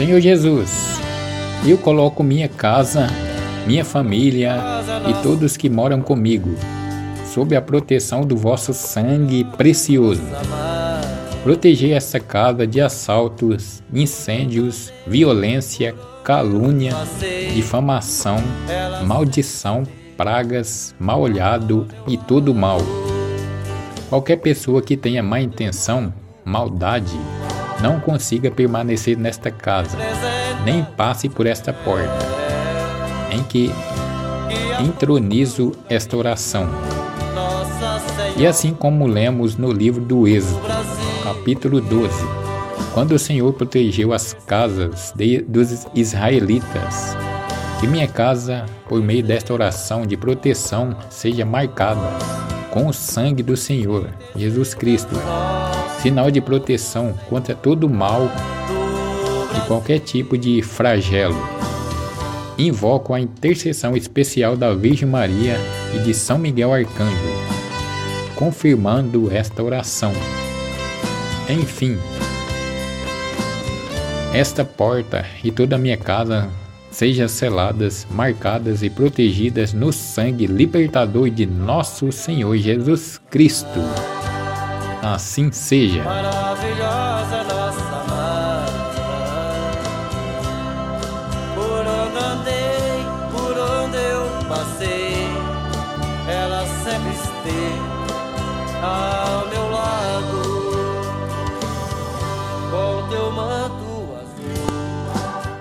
Senhor Jesus, eu coloco minha casa, minha família e todos que moram comigo sob a proteção do vosso sangue precioso. Proteger esta casa de assaltos, incêndios, violência, calúnia, difamação, maldição, pragas, mal olhado e todo mal. Qualquer pessoa que tenha má intenção, maldade, não consiga permanecer nesta casa, nem passe por esta porta, em que intronizo esta oração. E assim como lemos no livro do Êxodo, capítulo 12, quando o Senhor protegeu as casas de, dos israelitas, que minha casa, por meio desta oração de proteção, seja marcada com o sangue do Senhor, Jesus Cristo, sinal de proteção contra todo mal e qualquer tipo de flagelo. Invoco a intercessão especial da Virgem Maria e de São Miguel Arcanjo, confirmando esta oração. Enfim, esta porta e toda a minha casa sejam seladas, marcadas e protegidas no sangue libertador de nosso Senhor Jesus Cristo assim seja. Maravilhosa nossa mata, por onde andei, por onde eu passei, ela sempre esteve ao meu lado, com teu manto.